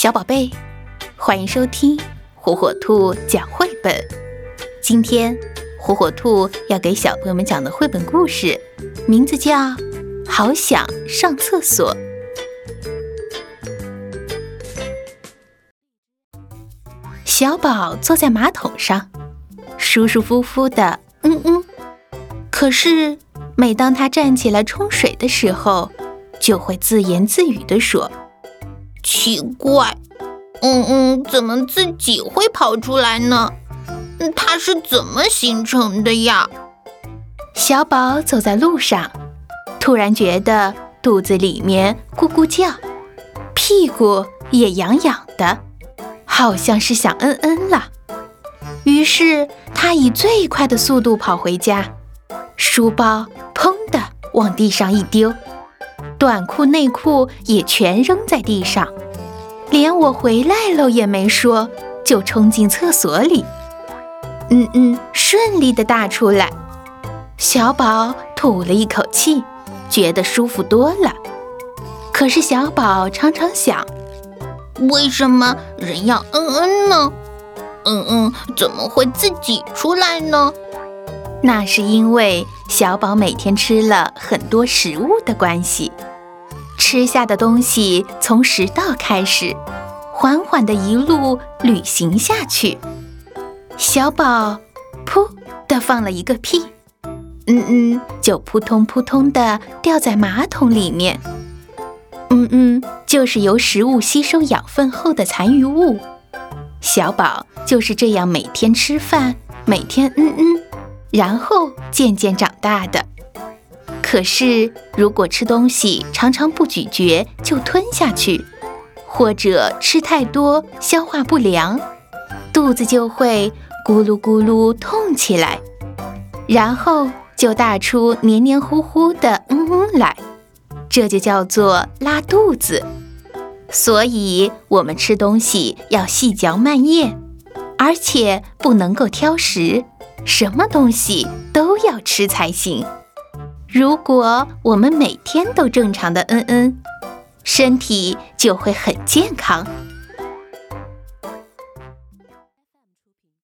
小宝贝，欢迎收听火火兔讲绘本。今天，火火兔要给小朋友们讲的绘本故事，名字叫《好想上厕所》。小宝坐在马桶上，舒舒服服的，嗯嗯。可是，每当他站起来冲水的时候，就会自言自语的说：“奇怪，嗯嗯，怎么自己会跑出来呢？它是怎么形成的呀？”小宝走在路上，突然觉得肚子里面咕咕叫，屁股也痒痒的。好像是想嗯嗯了，于是他以最快的速度跑回家，书包砰的往地上一丢，短裤内裤也全扔在地上，连我回来了也没说，就冲进厕所里，嗯嗯，顺利的大出来，小宝吐了一口气，觉得舒服多了。可是小宝常常想。为什么人要嗯嗯呢？嗯嗯，怎么会自己出来呢？那是因为小宝每天吃了很多食物的关系，吃下的东西从食道开始，缓缓的一路旅行下去。小宝噗的放了一个屁，嗯嗯，就扑通扑通的掉在马桶里面。嗯嗯，就是由食物吸收养分后的残余物。小宝就是这样每天吃饭，每天嗯嗯，然后渐渐长大的。可是如果吃东西常常不咀嚼就吞下去，或者吃太多消化不良，肚子就会咕噜咕噜痛起来，然后就大出黏黏糊糊的嗯嗯来。这就叫做拉肚子，所以我们吃东西要细嚼慢咽，而且不能够挑食，什么东西都要吃才行。如果我们每天都正常的嗯嗯，身体就会很健康。